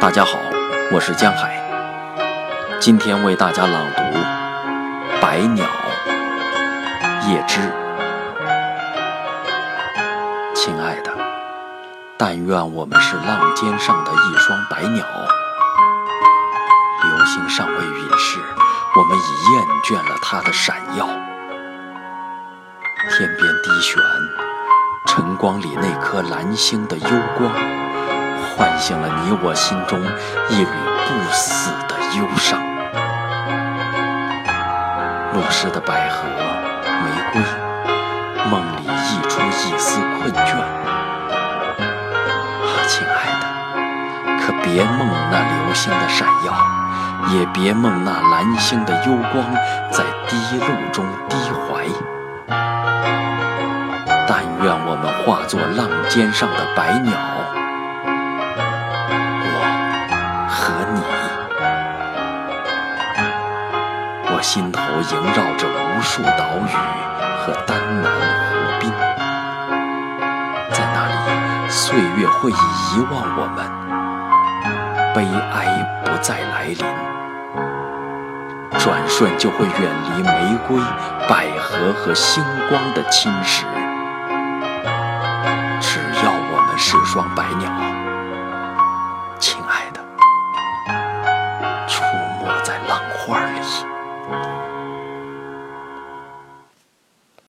大家好，我是江海，今天为大家朗读《白鸟》叶芝。亲爱的，但愿我们是浪尖上的一双白鸟，流星尚未陨逝，我们已厌倦了它的闪耀。天边低悬，晨光里那颗蓝星的幽光。唤醒了你我心中一缕不死的忧伤。落湿的百合、玫瑰，梦里溢出一丝困倦。啊，亲爱的，可别梦那流星的闪耀，也别梦那蓝星的幽光在滴露中低怀。但愿我们化作浪尖上的白鸟。我心头萦绕着无数岛屿和丹南湖滨，在那里，岁月会遗忘我们，悲哀不再来临，转瞬就会远离玫瑰、百合和星光的侵蚀。只要我们是双白鸟，